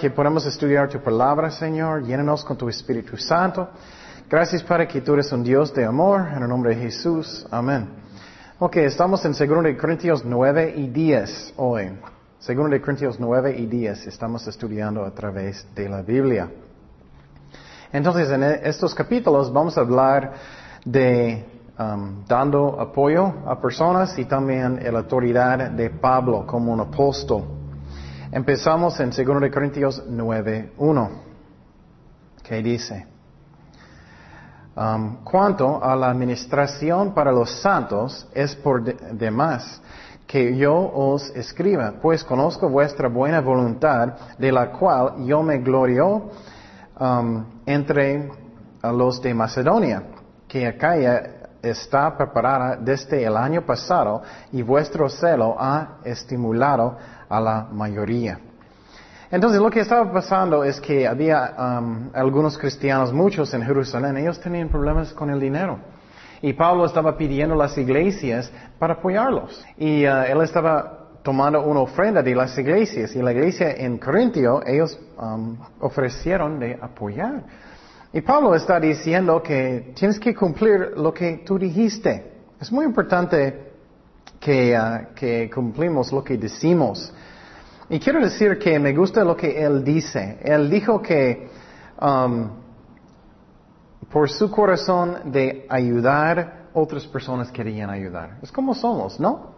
Que podamos estudiar tu palabra, Señor, llénanos con tu Espíritu Santo. Gracias, Padre, que tú eres un Dios de amor. En el nombre de Jesús. Amén. Ok, estamos en 2 Corintios 9 y 10 hoy. 2 Corintios 9 y 10 estamos estudiando a través de la Biblia. Entonces, en estos capítulos vamos a hablar de um, dando apoyo a personas y también la autoridad de Pablo como un apóstol. Empezamos en 2 Corintios 9.1, que dice, um, cuanto a la administración para los santos, es por demás que yo os escriba, pues conozco vuestra buena voluntad, de la cual yo me glorio um, entre los de Macedonia, que acá está preparada desde el año pasado y vuestro celo ha estimulado a la mayoría. Entonces lo que estaba pasando es que había um, algunos cristianos, muchos en Jerusalén, ellos tenían problemas con el dinero. Y Pablo estaba pidiendo a las iglesias para apoyarlos. Y uh, él estaba tomando una ofrenda de las iglesias. Y la iglesia en Corintio, ellos um, ofrecieron de apoyar. Y Pablo está diciendo que tienes que cumplir lo que tú dijiste. Es muy importante que, uh, cumplimos lo que decimos. Y quiero decir que me gusta lo que él dice. Él dijo que um, por su corazón de ayudar, otras personas querían ayudar. Es como somos, ¿no?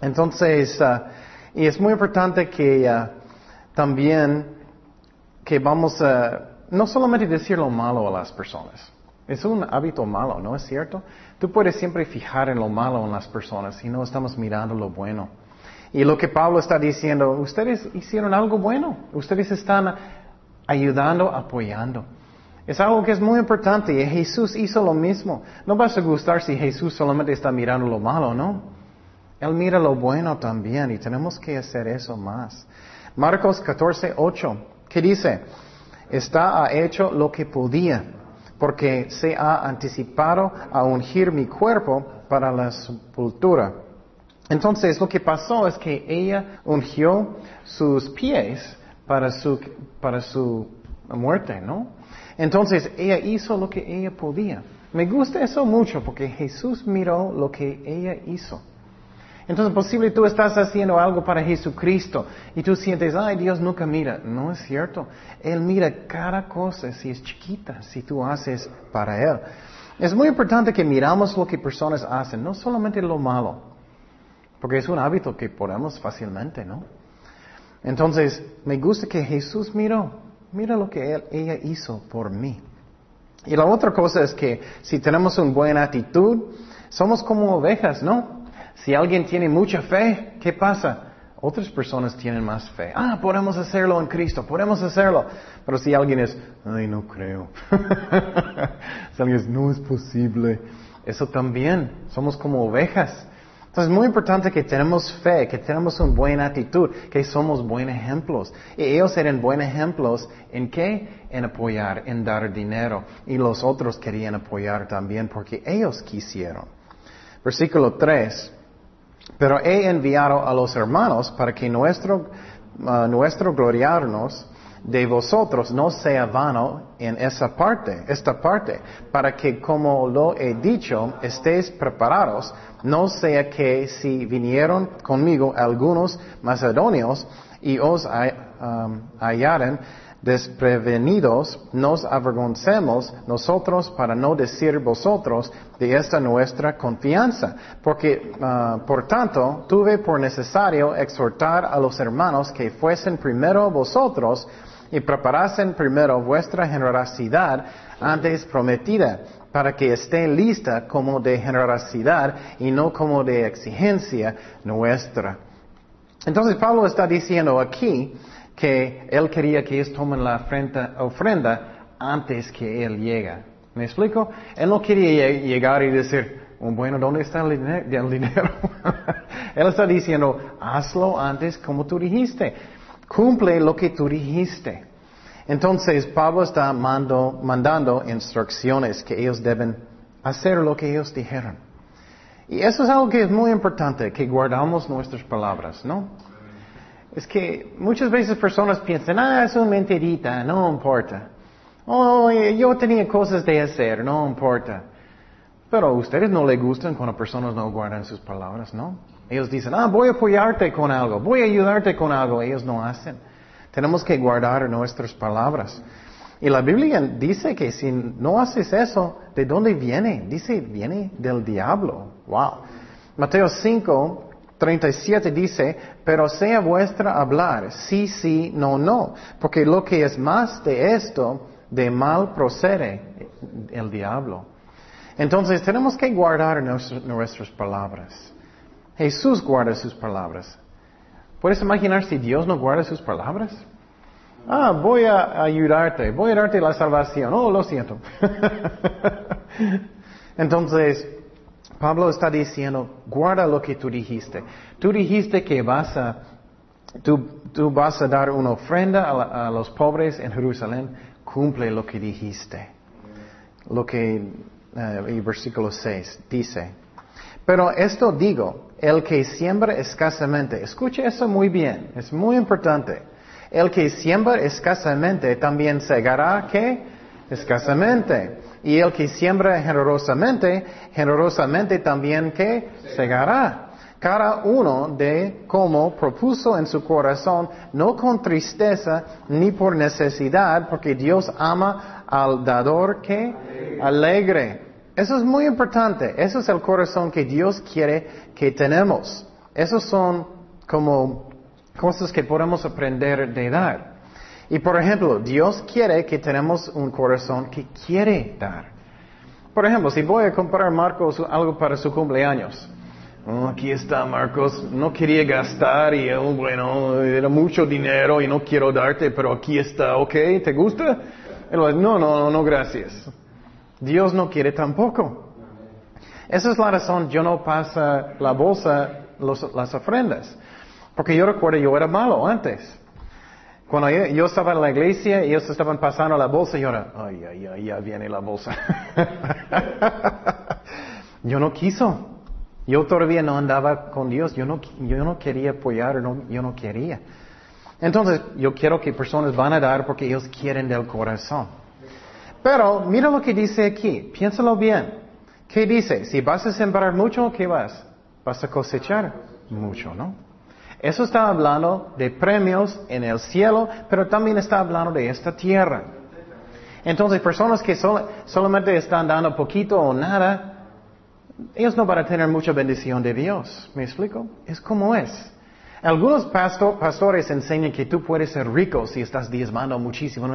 Entonces, uh, y es muy importante que uh, también que vamos a no solamente decir lo malo a las personas. Es un hábito malo, ¿no es cierto? Tú puedes siempre fijar en lo malo en las personas y no estamos mirando lo bueno. Y lo que Pablo está diciendo, ustedes hicieron algo bueno, ustedes están ayudando, apoyando. Es algo que es muy importante y Jesús hizo lo mismo. No vas a gustar si Jesús solamente está mirando lo malo, ¿no? Él mira lo bueno también y tenemos que hacer eso más. Marcos 14, 8, ¿qué dice? Está ha hecho lo que podía, porque se ha anticipado a ungir mi cuerpo para la sepultura. Entonces lo que pasó es que ella ungió sus pies para su, para su muerte, ¿no? Entonces ella hizo lo que ella podía. Me gusta eso mucho porque Jesús miró lo que ella hizo. Entonces, posible tú estás haciendo algo para Jesucristo y tú sientes, ay, Dios nunca mira. No es cierto. Él mira cada cosa si es chiquita, si tú haces para Él. Es muy importante que miramos lo que personas hacen, no solamente lo malo. Porque es un hábito que podemos fácilmente, ¿no? Entonces, me gusta que Jesús miró, mira lo que él, ella hizo por mí. Y la otra cosa es que si tenemos una buena actitud, somos como ovejas, ¿no? Si alguien tiene mucha fe, ¿qué pasa? Otras personas tienen más fe. Ah, podemos hacerlo en Cristo, podemos hacerlo. Pero si alguien es, ay, no creo. si alguien es, no es posible. Eso también, somos como ovejas. Entonces es muy importante que tenemos fe, que tenemos una buena actitud, que somos buenos ejemplos. Y ellos eran buenos ejemplos en qué? En apoyar, en dar dinero. Y los otros querían apoyar también porque ellos quisieron. Versículo 3. Pero he enviado a los hermanos para que nuestro, uh, nuestro gloriarnos de vosotros no sea vano en esa parte, esta parte, para que como lo he dicho, estéis preparados, no sea que si vinieron conmigo algunos macedonios y os um, hallaren desprevenidos, nos avergoncemos nosotros para no decir vosotros de esta nuestra confianza. Porque, uh, por tanto, tuve por necesario exhortar a los hermanos que fuesen primero vosotros y preparasen primero vuestra generosidad antes prometida, para que esté lista como de generosidad y no como de exigencia nuestra. Entonces Pablo está diciendo aquí que él quería que ellos tomen la ofrenda antes que él llega. ¿Me explico? Él no quería llegar y decir, oh, bueno, ¿dónde está el dinero? él está diciendo, hazlo antes como tú dijiste. Cumple lo que tú dijiste. Entonces Pablo está mandando instrucciones que ellos deben hacer lo que ellos dijeron. Y eso es algo que es muy importante, que guardamos nuestras palabras, ¿no? Es que muchas veces personas piensan, ah, es una mentirita, no importa. Oh, yo tenía cosas de hacer, no importa. Pero a ustedes no les gustan cuando personas no guardan sus palabras, ¿no? Ellos dicen, ah, voy a apoyarte con algo, voy a ayudarte con algo. Ellos no hacen. Tenemos que guardar nuestras palabras. Y la Biblia dice que si no haces eso, ¿de dónde viene? Dice, viene del diablo. Wow. Mateo 5, 37 dice, pero sea vuestra hablar, sí, sí, no, no, porque lo que es más de esto, de mal procede el diablo. Entonces tenemos que guardar nuestras palabras. Jesús guarda sus palabras. ¿Puedes imaginar si Dios no guarda sus palabras? Ah, voy a ayudarte, voy a darte la salvación. Oh, lo siento. Entonces, Pablo está diciendo, guarda lo que tú dijiste. Tú dijiste que vas a, tú, vas a dar una ofrenda a, los pobres en Jerusalén. Cumple lo que dijiste. Lo que, eh, versículo 6 dice. Pero esto digo, el que siembra escasamente, escuche eso muy bien, es muy importante. El que siembra escasamente también segará ¿qué? Escasamente. Y el que siembra generosamente, generosamente también ¿qué? Segará. Cada uno de como propuso en su corazón, no con tristeza ni por necesidad, porque Dios ama al dador que alegre. Eso es muy importante. Eso es el corazón que Dios quiere que tenemos. Esos son como cosas que podemos aprender de dar. Y por ejemplo, Dios quiere que tenemos un corazón que quiere dar. Por ejemplo, si voy a comprar a Marcos algo para su cumpleaños, oh, aquí está Marcos, no quería gastar y oh, bueno, era mucho dinero y no quiero darte, pero aquí está, ¿ok? ¿Te gusta? no, no, no, no, gracias. Dios no quiere tampoco. Esa es la razón, yo no pasa la bolsa, las ofrendas. Porque yo recuerdo, yo era malo antes. Cuando yo, estaba en la iglesia, ellos estaban pasando la bolsa y yo era, ay, ay, ay, ya viene la bolsa. yo no quiso. Yo todavía no andaba con Dios. Yo no, yo no quería apoyar, yo no quería. Entonces, yo quiero que personas van a dar porque ellos quieren del corazón. Pero mira lo que dice aquí. Piénsalo bien. ¿Qué dice? Si vas a sembrar mucho, ¿qué vas? Vas a cosechar mucho, ¿no? Eso está hablando de premios en el cielo, pero también está hablando de esta tierra. Entonces, personas que solamente están dando poquito o nada, ellos no van a tener mucha bendición de Dios. ¿Me explico? Es como es. Algunos pastores enseñan que tú puedes ser rico si estás diezmando muchísimo.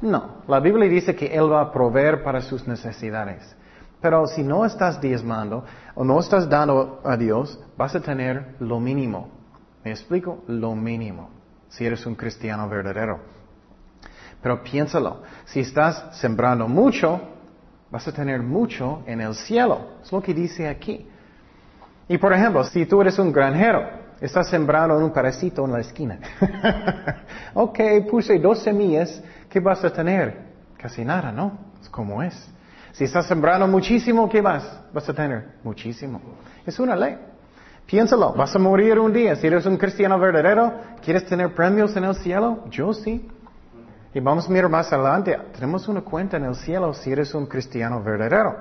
No, la Biblia dice que Él va a proveer para sus necesidades. Pero si no estás diezmando o no estás dando a Dios, vas a tener lo mínimo. ¿Me explico? Lo mínimo, si eres un cristiano verdadero. Pero piénsalo, si estás sembrando mucho, vas a tener mucho en el cielo. Es lo que dice aquí. Y por ejemplo, si tú eres un granjero, estás sembrando un parasito en la esquina. ok, puse dos semillas, ¿qué vas a tener? Casi nada, ¿no? Es como es. Si estás sembrando muchísimo, ¿qué vas? Vas a tener muchísimo. Es una ley. Piénsalo, vas a morir un día. Si eres un cristiano verdadero, ¿quieres tener premios en el cielo? Yo sí. Y vamos a mirar más adelante. Tenemos una cuenta en el cielo si eres un cristiano verdadero.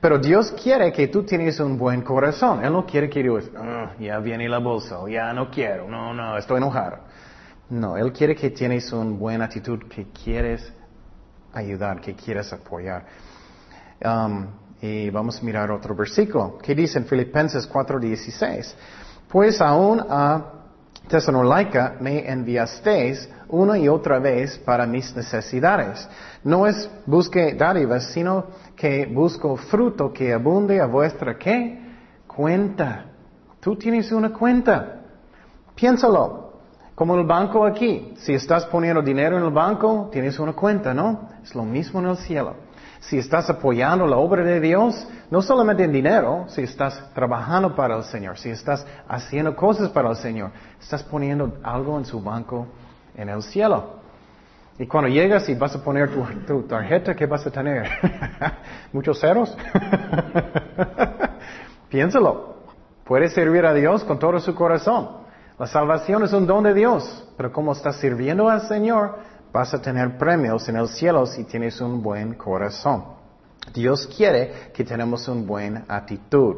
Pero Dios quiere que tú tienes un buen corazón. Él no quiere que tú ah, ya viene la bolsa, ya no quiero, no, no, estoy enojado. No, Él quiere que tienes una buena actitud, que quieres ayudar, que quieres apoyar. Um, y vamos a mirar otro versículo que dice en Filipenses 4:16. Pues aún a Tesalónica me enviasteis una y otra vez para mis necesidades. No es busque dádivas, sino que busco fruto que abunde a vuestra ¿qué? cuenta. Tú tienes una cuenta. Piénsalo. Como el banco aquí. Si estás poniendo dinero en el banco, tienes una cuenta, ¿no? Es lo mismo en el cielo si estás apoyando la obra de Dios, no solamente en dinero, si estás trabajando para el Señor, si estás haciendo cosas para el Señor, estás poniendo algo en su banco en el cielo. Y cuando llegas y vas a poner tu, tarjeta, ¿qué vas a tener? ¿Muchos ceros? Piénsalo. Puedes servir a Dios con todo su corazón. La salvación es un don de Dios, pero como estás sirviendo al Señor, vas a tener premios en el cielo si tienes un buen corazón. Dios quiere que tenemos una buena actitud.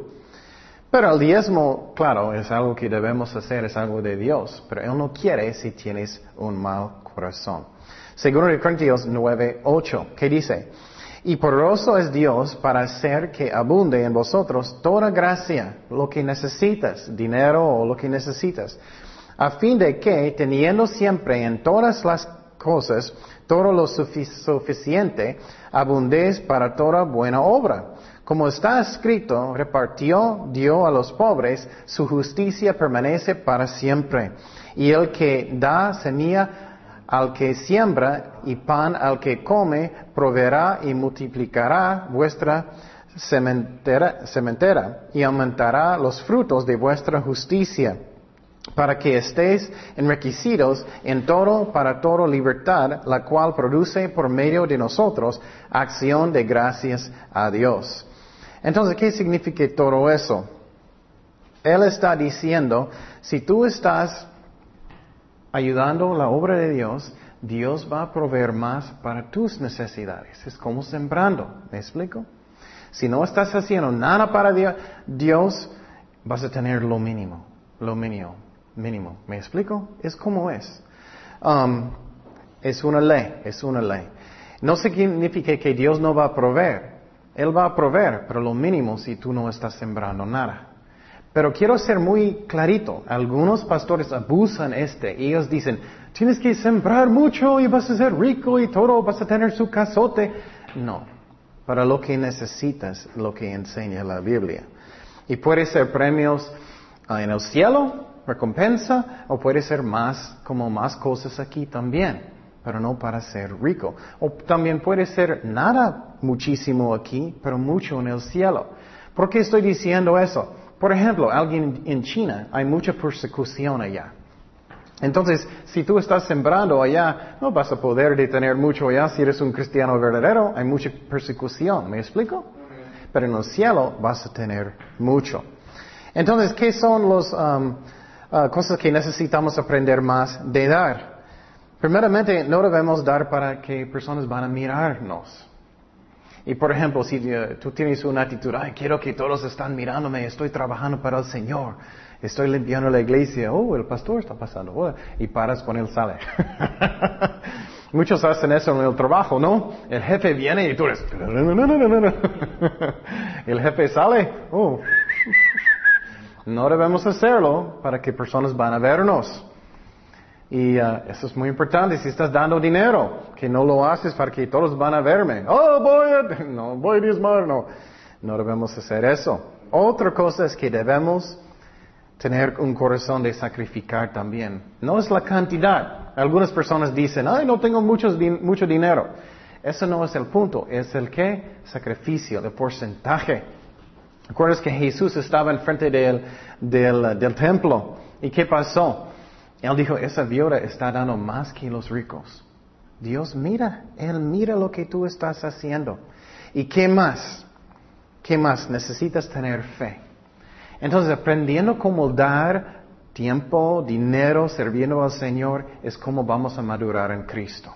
Pero el diezmo, claro, es algo que debemos hacer, es algo de Dios, pero Él no quiere si tienes un mal corazón. Segundo de Corintios 9, 8, ¿qué dice? Y poderoso es Dios para hacer que abunde en vosotros toda gracia, lo que necesitas, dinero o lo que necesitas, a fin de que, teniendo siempre en todas las cosas todo lo suficiente, abundéis para toda buena obra. Como está escrito, repartió, dio a los pobres, su justicia permanece para siempre. Y el que da semilla al que siembra y pan al que come, proveerá y multiplicará vuestra sementera, y aumentará los frutos de vuestra justicia, para que estéis enriquecidos en todo para toda libertad, la cual produce por medio de nosotros acción de gracias a Dios. Entonces, ¿qué significa todo eso? Él está diciendo, si tú estás ayudando la obra de Dios, Dios va a proveer más para tus necesidades. Es como sembrando. ¿Me explico? Si no estás haciendo nada para Dios, Dios vas a tener lo mínimo. Lo mínimo. Mínimo. ¿Me explico? Es como es. Um, es una ley. Es una ley. No significa que Dios no va a proveer. Él va a proveer, pero lo mínimo si tú no estás sembrando nada. Pero quiero ser muy clarito. Algunos pastores abusan este. Ellos dicen, tienes que sembrar mucho y vas a ser rico y todo, vas a tener su casote. No. Para lo que necesitas, lo que enseña la Biblia. Y puede ser premios ah, en el cielo, recompensa, o puede ser más, como más cosas aquí también, pero no para ser rico. O también puede ser nada muchísimo aquí, pero mucho en el cielo. ¿Por qué estoy diciendo eso? Por ejemplo, alguien en China, hay mucha persecución allá. Entonces, si tú estás sembrando allá, no vas a poder detener mucho allá. Si eres un cristiano verdadero, hay mucha persecución. ¿Me explico? Pero en el cielo vas a tener mucho. Entonces, ¿qué son las um, uh, cosas que necesitamos aprender más de dar? Primeramente, no debemos dar para que personas van a mirarnos. Y por ejemplo, si eh, tú tienes una actitud, ay, quiero que todos están mirándome, estoy trabajando para el Señor, estoy limpiando la iglesia, oh, el pastor está pasando, oh", y paras con él sale. Muchos hacen eso en el trabajo, ¿no? El jefe viene y tú eres, el jefe sale, oh. No debemos hacerlo para que personas van a vernos. Y uh, eso es muy importante. Si estás dando dinero, que no lo haces para que todos van a verme. Oh, voy a, no, voy a diezmar, no. No debemos hacer eso. Otra cosa es que debemos tener un corazón de sacrificar también. No es la cantidad. Algunas personas dicen, ay, no tengo mucho dinero. Eso no es el punto. Es el qué? Sacrificio, el porcentaje. ¿Recuerdas que Jesús estaba enfrente del, del, del templo? ¿Y qué pasó? Él dijo, esa viuda está dando más que los ricos. Dios mira, Él mira lo que tú estás haciendo. ¿Y qué más? ¿Qué más? Necesitas tener fe. Entonces, aprendiendo cómo dar tiempo, dinero, sirviendo al Señor, es como vamos a madurar en Cristo.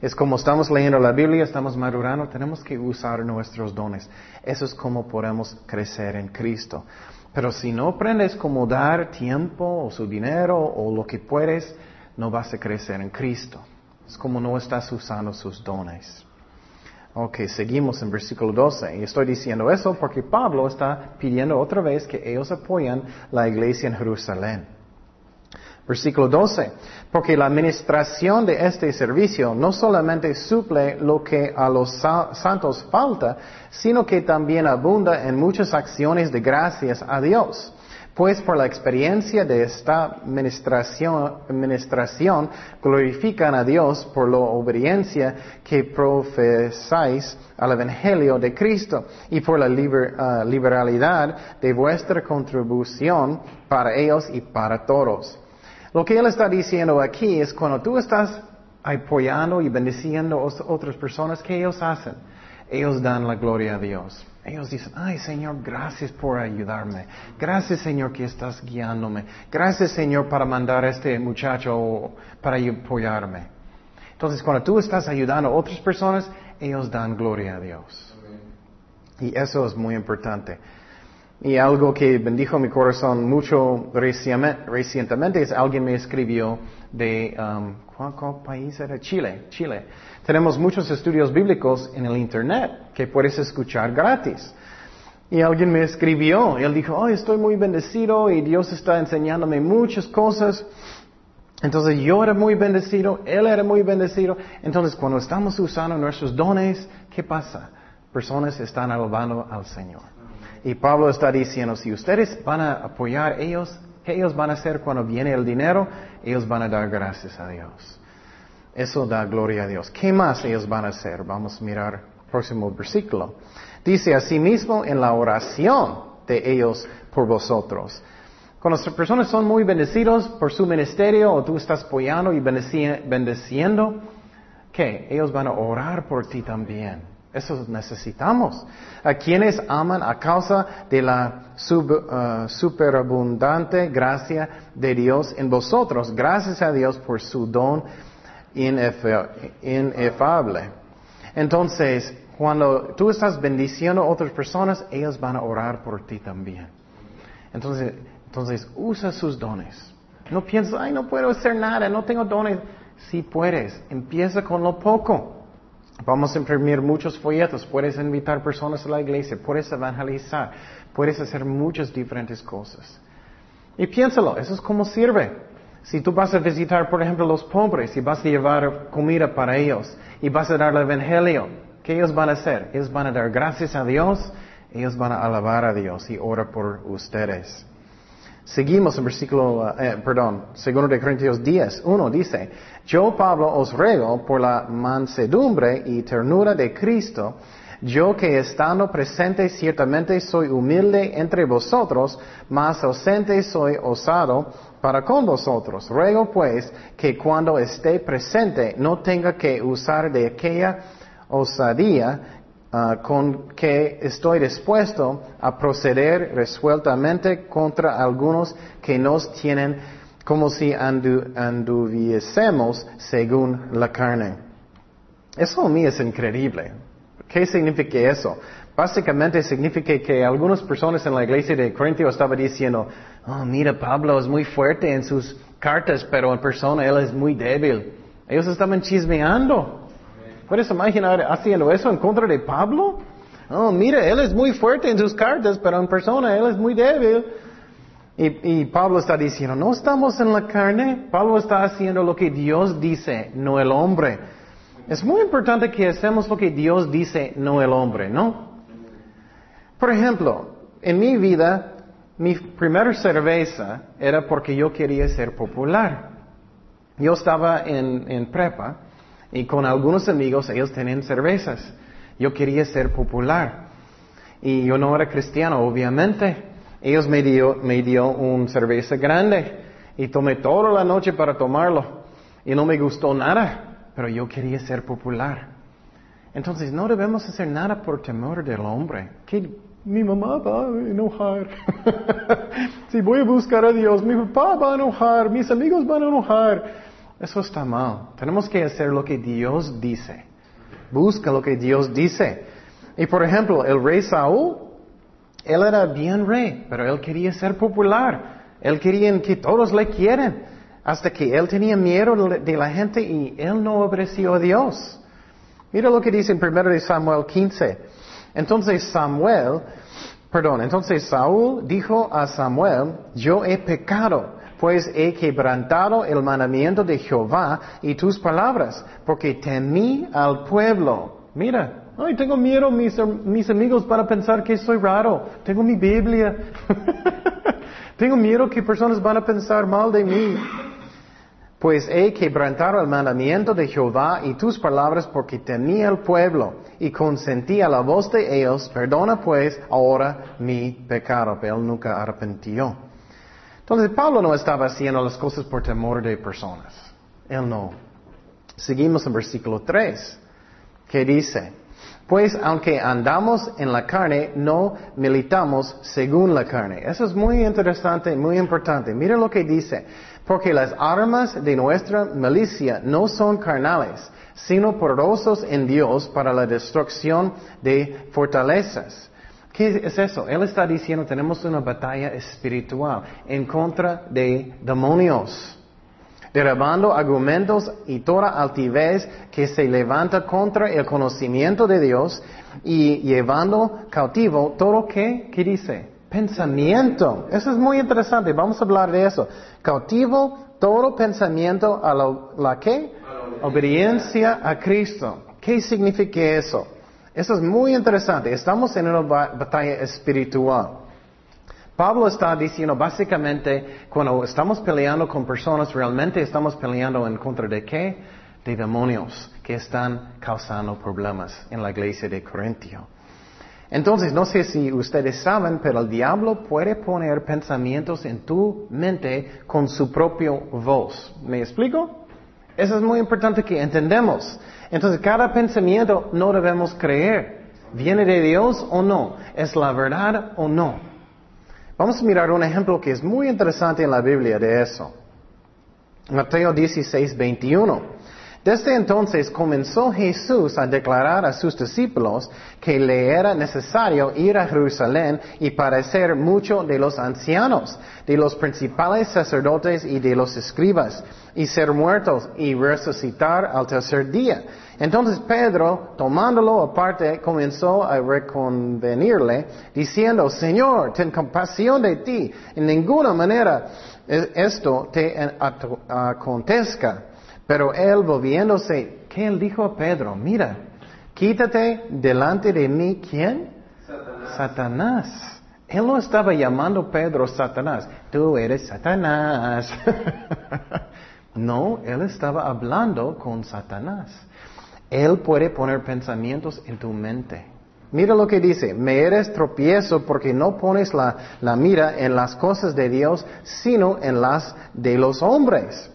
Es como estamos leyendo la Biblia, estamos madurando, tenemos que usar nuestros dones. Eso es como podemos crecer en Cristo. Pero si no aprendes cómo dar tiempo o su dinero o lo que puedes, no vas a crecer en Cristo. Es como no estás usando sus dones. Ok, seguimos en versículo 12. Y estoy diciendo eso porque Pablo está pidiendo otra vez que ellos apoyen la iglesia en Jerusalén. Versículo 12. Porque la administración de este servicio no solamente suple lo que a los santos falta, sino que también abunda en muchas acciones de gracias a Dios. Pues por la experiencia de esta administración, administración glorifican a Dios por la obediencia que profesáis al Evangelio de Cristo y por la ah, liberalidad de vuestra contribución para ellos y para todos. Lo que él está diciendo aquí es cuando tú estás apoyando y bendiciendo a otras personas, ¿qué ellos hacen? ellos dan la gloria a Dios. Ellos dicen, ay Señor, gracias por ayudarme. Gracias Señor que estás guiándome. Gracias Señor para mandar a este muchacho para apoyarme. Entonces cuando tú estás ayudando a otras personas, ellos dan gloria a Dios. Y eso es muy importante. Y algo que bendijo mi corazón mucho recientemente es alguien me escribió de, um, ¿cuál, país era? Chile, Chile. Tenemos muchos estudios bíblicos en el Internet que puedes escuchar gratis. Y alguien me escribió, y él dijo, oh, estoy muy bendecido y Dios está enseñándome muchas cosas. Entonces yo era muy bendecido, él era muy bendecido. Entonces cuando estamos usando nuestros dones, ¿qué pasa? Personas están alabando al Señor. Y Pablo está diciendo, si ustedes van a apoyar ellos, ¿qué ellos van a hacer cuando viene el dinero? Ellos van a dar gracias a Dios. Eso da gloria a Dios. ¿Qué más ellos van a hacer? Vamos a mirar el próximo versículo. Dice asimismo en la oración de ellos por vosotros. Cuando las personas son muy bendecidos por su ministerio o tú estás apoyando y bendeciendo, ¿qué? Ellos van a orar por ti también. Eso necesitamos. A quienes aman a causa de la uh, superabundante gracia de Dios en vosotros. Gracias a Dios por su don inefable. Entonces, cuando tú estás bendiciendo a otras personas, ellas van a orar por ti también. Entonces, entonces usa sus dones. No pienses, ay, no puedo hacer nada, no tengo dones. Si puedes, empieza con lo poco. Vamos a imprimir muchos folletos, puedes invitar personas a la iglesia, puedes evangelizar, puedes hacer muchas diferentes cosas. Y piénsalo, eso es como sirve. Si tú vas a visitar, por ejemplo, los pobres y vas a llevar comida para ellos y vas a dar el evangelio, ¿qué ellos van a hacer? Ellos van a dar gracias a Dios, ellos van a alabar a Dios y orar por ustedes. Seguimos en versículo, eh, perdón, segundo de Corintios 10, uno dice, yo Pablo os ruego por la mansedumbre y ternura de Cristo, yo que estando presente ciertamente soy humilde entre vosotros, mas ausente soy osado para con vosotros. Ruego pues que cuando esté presente no tenga que usar de aquella osadía Ah, con que estoy dispuesto a proceder resueltamente contra algunos que nos tienen como si anduviésemos según la carne. Eso a mí es increíble. ¿Qué significa eso? Básicamente significa que algunas personas en la iglesia de Corintio estaban diciendo, oh, mira, Pablo es muy fuerte en sus cartas, pero en persona él es muy débil. Ellos estaban chismeando. ¿Puedes imaginar haciendo eso en contra de Pablo? Oh, mira, él es muy fuerte en sus cartas, pero en persona él es muy débil. Y, Pablo está diciendo, no estamos en la carne, Pablo está haciendo lo que Dios dice, no el hombre. Es muy importante que hacemos lo que Dios dice, no el hombre, ¿no? Por ejemplo, en mi vida, mi primera cerveza era porque yo quería ser popular. Yo estaba en, en prepa y con algunos amigos ellos tenían cervezas. Yo quería ser popular. Y yo no era cristiano, obviamente. Ellos me dio, me dio un cerveza grande y tomé toda la noche para tomarlo. Y no me gustó nada, pero yo quería ser popular. Entonces no debemos hacer nada por temor del hombre. Que mi mamá va a enojar. si voy a buscar a Dios, mi papá va a enojar, mis amigos van a enojar. Eso está mal. Tenemos que hacer lo que Dios dice. Busca lo que Dios dice. Y por ejemplo, el rey Saúl, él era bien rey, pero él quería ser popular. Él quería que todos le quieren. Hasta que él tenía miedo de la gente y él no obedeció a Dios. Mira lo que dice en 1 Samuel 15. Entonces Samuel, perdón, entonces Saúl dijo a Samuel, yo he pecado pues he quebrantado el mandamiento de Jehová y tus palabras, porque temí al pueblo. Mira, ay, tengo miedo, mis, mis amigos van a pensar que soy raro. Tengo mi Biblia. tengo miedo que personas van a pensar mal de mí. Pues he quebrantado el mandamiento de Jehová y tus palabras porque temí al pueblo y consentí a la voz de ellos. Perdona pues ahora mi pecado. Pero él nunca arrepintió. Entonces Pablo no estaba haciendo las cosas por temor de personas. Él no. Seguimos en versículo 3, que dice, Pues aunque andamos en la carne, no militamos según la carne. Eso es muy interesante, muy importante. Mira lo que dice. Porque las armas de nuestra milicia no son carnales, sino poderosos en Dios para la destrucción de fortalezas. ¿Qué es eso? Él está diciendo, tenemos una batalla espiritual en contra de demonios derribando argumentos y toda altivez que se levanta contra el conocimiento de Dios y llevando cautivo todo que, ¿qué dice? Pensamiento. Eso es muy interesante, vamos a hablar de eso. Cautivo todo pensamiento a la, la qué? Obediencia a Cristo. ¿Qué significa eso? Eso es muy interesante. Estamos en una batalla espiritual. Pablo está diciendo básicamente, cuando estamos peleando con personas, realmente estamos peleando en contra de qué? De demonios que están causando problemas en la iglesia de Corintio. Entonces, no sé si ustedes saben, pero el diablo puede poner pensamientos en tu mente con su propio voz. ¿Me explico? Eso es muy importante que entendemos. Entonces, cada pensamiento no debemos creer. ¿Viene de Dios o no? ¿Es la verdad o no? Vamos a mirar un ejemplo que es muy interesante en la Biblia de eso. Mateo 16, 21. Desde entonces comenzó Jesús a declarar a sus discípulos que le era necesario ir a Jerusalén y padecer mucho de los ancianos, de los principales sacerdotes y de los escribas, y ser muertos y resucitar al tercer día. Entonces Pedro, tomándolo aparte, comenzó a reconvenirle, diciendo, Señor, ten compasión de ti, en ninguna manera esto te acontezca. Pero él volviéndose, ¿qué él dijo a Pedro? Mira, quítate delante de mí, ¿quién? Satanás. Satanás. Él no estaba llamando Pedro Satanás. Tú eres Satanás. no, él estaba hablando con Satanás. Él puede poner pensamientos en tu mente. Mira lo que dice, me eres tropiezo porque no pones la, la, mira en las cosas de Dios, sino en las de los hombres.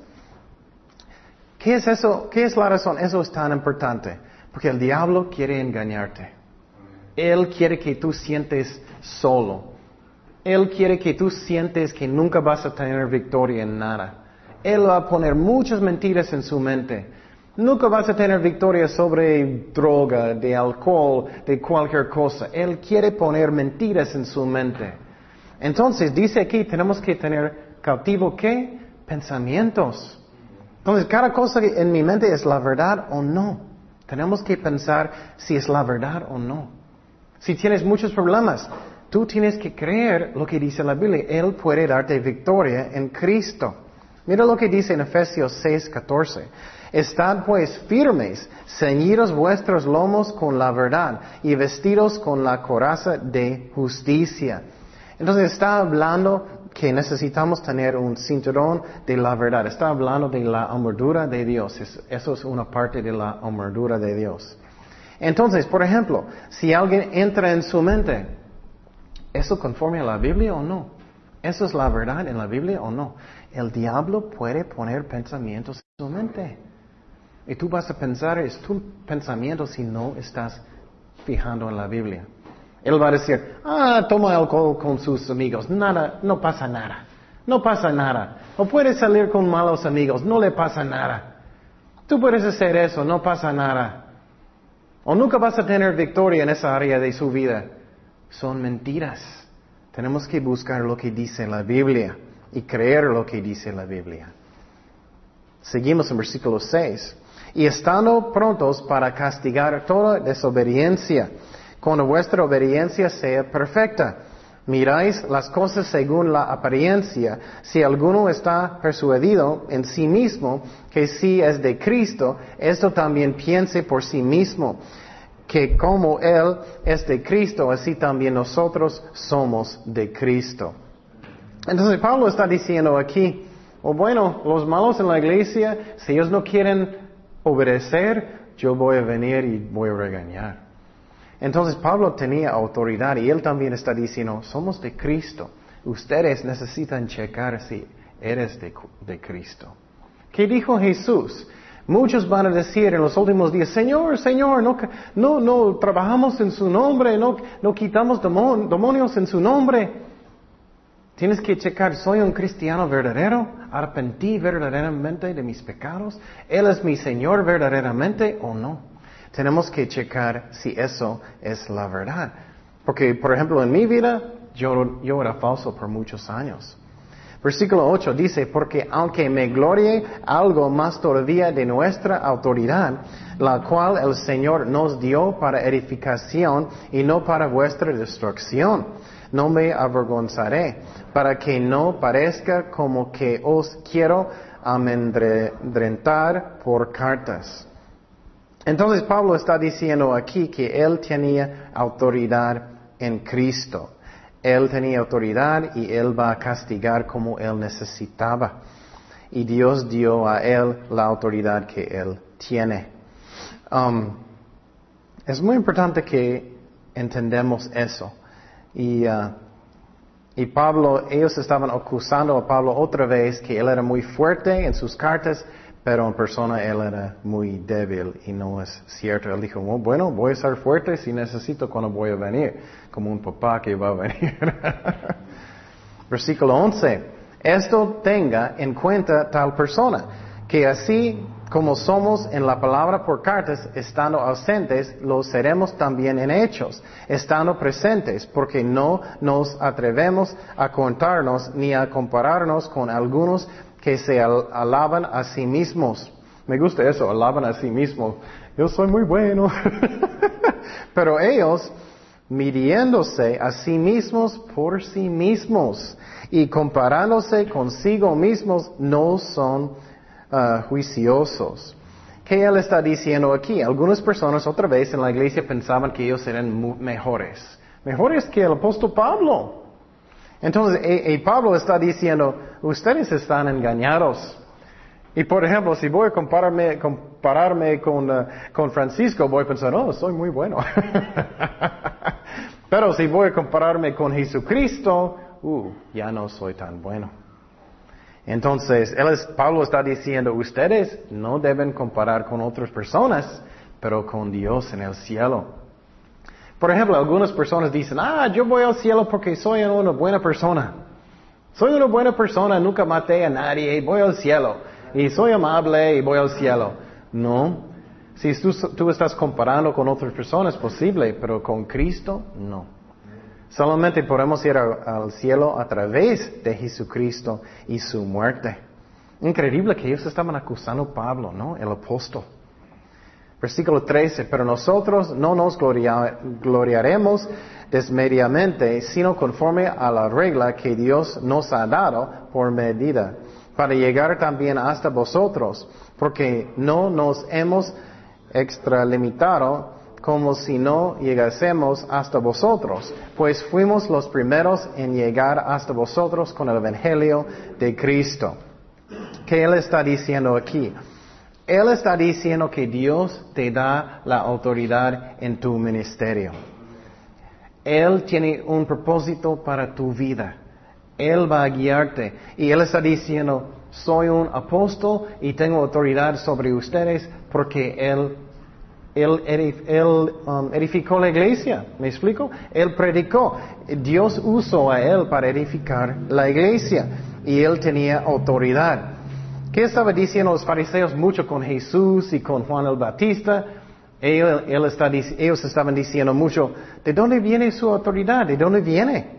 ¿Qué es eso? ¿Qué es la razón? Eso es tan importante. Porque el diablo quiere engañarte. Él quiere que tú sientes solo. Él quiere que tú sientes que nunca vas a tener victoria en nada. Él va a poner muchas mentiras en su mente. Nunca vas a tener victoria sobre droga, de alcohol, de cualquier cosa. Él quiere poner mentiras en su mente. Entonces dice aquí, tenemos que tener cautivo qué? Pensamientos. Entonces cada cosa en mi mente es la verdad o no. Tenemos que pensar si es la verdad o no. Si tienes muchos problemas, tú tienes que creer lo que dice la Biblia. Él puede darte victoria en Cristo. Mira lo que dice en Efesios 6, 14. Estad pues firmes, ceñidos vuestros lomos con la verdad y vestidos con la coraza de justicia. Entonces está hablando que necesitamos tener un cinturón de la verdad. Está hablando de la armadura de Dios. eso es una parte de la armadura de Dios. Entonces, por ejemplo, si alguien entra en su mente, ¿eso conforme a la Biblia o no? ¿Eso es la verdad en la Biblia o no? El diablo puede poner pensamientos en su mente. Y tú vas a pensar, es tu pensamiento si no estás fijando en la Biblia. Él va a decir, ah, toma alcohol con sus amigos, nada, no pasa nada, no pasa nada. O puedes salir con malos amigos, no le pasa nada. Tú puedes hacer eso, no pasa nada. O nunca vas a tener victoria en esa área de su vida. Son mentiras. Tenemos que buscar lo que dice la Biblia y creer lo que dice la Biblia. Seguimos en versículo 6 y estando prontos para castigar toda desobediencia, cuando vuestra obediencia sea perfecta. Miráis las cosas según la apariencia. Si alguno está persuadido en sí mismo que sí es de Cristo, esto también piense por sí mismo, que como Él es de Cristo, así también nosotros somos de Cristo. Entonces Pablo está diciendo aquí, o bueno, los malos en la iglesia, si ellos no quieren obedecer, yo voy a venir y voy a regañar. Entonces Pablo tenía autoridad y él también está diciendo, somos de Cristo. Ustedes necesitan checar si eres de, Cristo. ¿Qué dijo Jesús? Muchos van a decir en los últimos días, Señor, Señor, no, no, no trabajamos en su nombre, no, no quitamos demonios en su nombre. Tienes que checar, ¿soy un cristiano verdadero? ¿Arrepentí verdaderamente de mis pecados? ¿Él es mi Señor verdaderamente o no? Tenemos que checar si eso es la verdad. Porque, por ejemplo, en mi vida, yo, era falso por muchos años. Versículo 8 dice, porque aunque me glorie algo más todavía de nuestra autoridad, la cual el Señor nos dio para edificación y no para vuestra destrucción, no me avergonzaré, para que no parezca como que os quiero amedrentar por cartas. Entonces Pablo está diciendo aquí que él tenía autoridad en Cristo. Él tenía autoridad y Él va a castigar como Él necesitaba. Y Dios dio a Él la autoridad que Él tiene. Um, es muy importante que entendamos eso. Y, uh, y Pablo, ellos estaban acusando a Pablo otra vez que él era muy fuerte en sus cartas, pero en persona él era muy débil y no es cierto. Él dijo, bueno, voy a ser fuerte si necesito cuando voy a venir, como un papá que va a venir. Versículo 11. Esto tenga en cuenta tal persona, que así como somos en la palabra por cartas, estando ausentes, lo seremos también en hechos, estando presentes, porque no nos atrevemos a contarnos ni a compararnos con algunos que se alaban a sí mismos. Me gusta eso, alaban a sí mismos. Yo soy muy bueno. Pero ellos, midiéndose a sí mismos por sí mismos y comparándose consigo mismos, no son uh, juiciosos. ¿Qué él está diciendo aquí? Algunas personas otra vez en la iglesia pensaban que ellos eran mejores. Mejores que el apóstol Pablo. Entonces, y, Pablo está diciendo, ustedes están engañados. Y por ejemplo, si voy a compararme, compararme con, Francisco, voy a pensar, oh, soy muy bueno. Pero si voy a compararme con Jesucristo, uh, ya no soy tan bueno. Entonces, Pablo está diciendo, ustedes no deben comparar con otras personas, pero con Dios en el cielo. Por ejemplo, algunas personas dicen, ah, yo voy al cielo porque soy una buena persona. Soy una buena persona, nunca maté a nadie, voy al cielo. Y soy amable y voy al cielo. No. Si tú, estás comparando con otras personas, es posible, pero con Cristo, no. Solamente podemos ir al cielo a través de Jesucristo y su muerte. Increíble que ellos estaban acusando a Pablo, ¿no? El apóstol. Versículo 13, pero nosotros no nos gloriaremos desmediamente, sino conforme a la regla que Dios nos ha dado por medida, para llegar también hasta vosotros, porque no nos hemos extralimitado como si no llegásemos hasta vosotros, pues fuimos los primeros en llegar hasta vosotros con el Evangelio de Cristo. ¿Qué Él está diciendo aquí? Él está diciendo que Dios te da la autoridad en tu ministerio. Él tiene un propósito para tu vida. Él va a guiarte. Y Él está diciendo, soy un apóstol y tengo autoridad sobre ustedes porque Él, él, um, edificó la iglesia. ¿Me explico? Él predicó. Dios usó a Él para edificar la iglesia. Y Él tenía autoridad. ¿Qué estaba diciendo los fariseos mucho con Jesús y con Juan el Bautista? ellos estaban diciendo mucho, ¿de dónde viene su autoridad? ¿De dónde viene?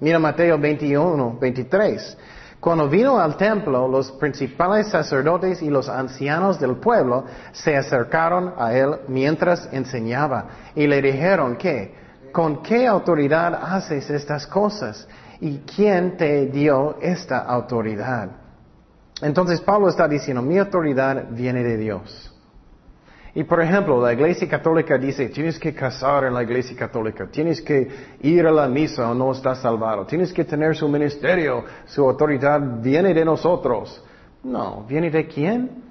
Mira Mateo 21, 23. Cuando vino al templo, los principales sacerdotes y los ancianos del pueblo se acercaron a él mientras enseñaba y le dijeron que, ¿con qué autoridad haces estas cosas? ¿Y quién te dio esta autoridad? Entonces Pablo está diciendo, mi autoridad viene de Dios. Y por ejemplo, la iglesia católica dice, tienes que casar en la iglesia católica, tienes que ir a la misa o no estás salvado, tienes que tener su ministerio, su autoridad viene de nosotros. No, ¿viene de quién?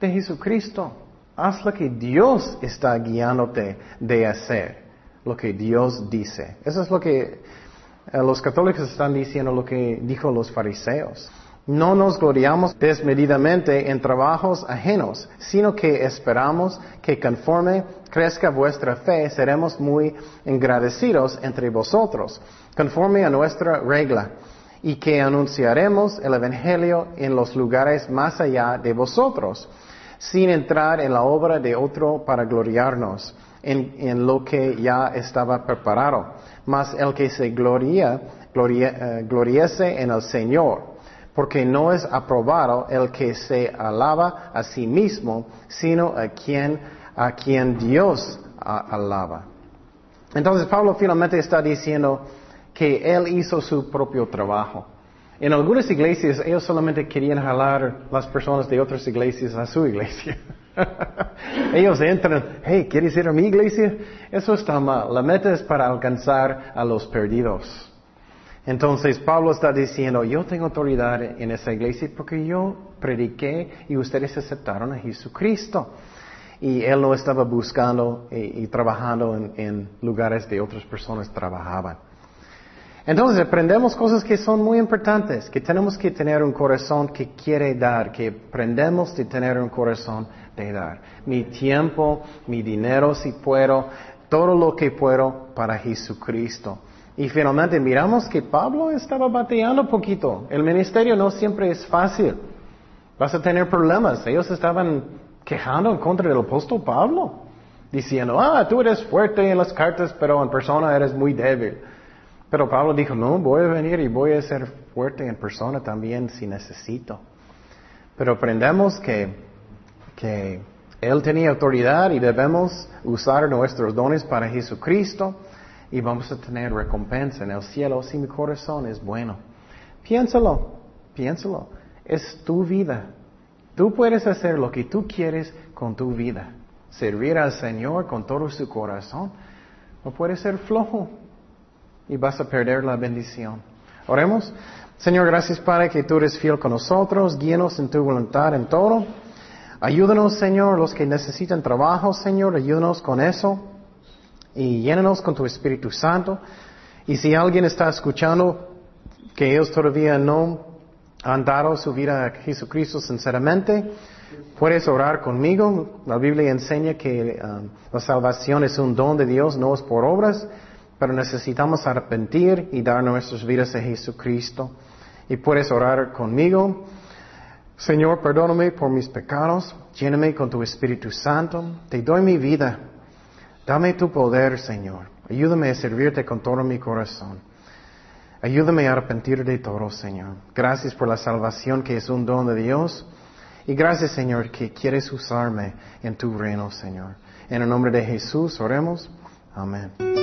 De Jesucristo. Haz lo que Dios está guiándote de hacer, lo que Dios dice. Eso es lo que eh, los católicos están diciendo, lo que dijo los fariseos. No nos gloriamos desmedidamente en trabajos ajenos, sino que esperamos que conforme crezca vuestra fe, seremos muy agradecidos entre vosotros, conforme a nuestra regla, y que anunciaremos el Evangelio en los lugares más allá de vosotros, sin entrar en la obra de otro para gloriarnos en, lo que ya estaba preparado. Mas el que se gloria, gloria eh, en el Señor porque no es aprobado el que se alaba a sí mismo, sino a quien, a quien Dios alaba. Entonces Pablo finalmente está diciendo que él hizo su propio trabajo. En algunas iglesias ellos solamente querían jalar las personas de otras iglesias a su iglesia. ellos entran, hey, ¿quieres ir a mi iglesia? Eso está mal. La meta es para alcanzar a los perdidos. Entonces Pablo está diciendo, yo tengo autoridad en esa iglesia porque yo prediqué y ustedes aceptaron a Jesucristo. Y él no estaba buscando y, trabajando en, lugares de otras personas trabajaban. Entonces aprendemos cosas que son muy importantes, que tenemos que tener un corazón que quiere dar, que aprendemos de tener un corazón de dar. Mi tiempo, mi dinero si puedo, todo lo que puedo para Jesucristo. Y finalmente miramos que Pablo estaba bateando poquito. El ministerio no siempre es fácil. Vas a tener problemas. Ellos estaban quejando en contra del apóstol Pablo, diciendo, ah, tú eres fuerte en las cartas, pero en persona eres muy débil. Pero Pablo dijo, no, voy a venir y voy a ser fuerte en persona también si necesito. Pero aprendemos que, que Él tenía autoridad y debemos usar nuestros dones para Jesucristo y vamos a tener recompensa en el cielo si mi corazón es bueno. Piénsalo, piénsalo. Es tu vida. Tú puedes hacer lo que tú quieres con tu vida. Servir al Señor con todo su corazón. No puedes ser flojo y vas a perder la bendición. Oremos. Señor, gracias Padre que tú eres fiel con nosotros. Guíenos en tu voluntad en todo. Ayúdanos, Señor, los que necesitan trabajo, Señor. Ayúdanos con eso y llénanos con tu Espíritu Santo. Y si alguien está escuchando que ellos todavía no han dado su vida a Jesucristo sinceramente, puedes orar conmigo. La Biblia enseña que um, la salvación es un don de Dios, no es por obras, pero necesitamos arrepentir y dar nuestras vidas a Jesucristo. Y puedes orar conmigo. Señor, perdóname por mis pecados, lléname con tu Espíritu Santo, te doy mi vida. Dame tu poder, Señor. Ayúdame a servirte con todo mi corazón. Ayúdame a arrepentir de todo, Señor. Gracias por la salvación que es un don de Dios. Y gracias, Señor, que quieres usarme en tu reino, Señor. En el nombre de Jesús, oremos. Amén.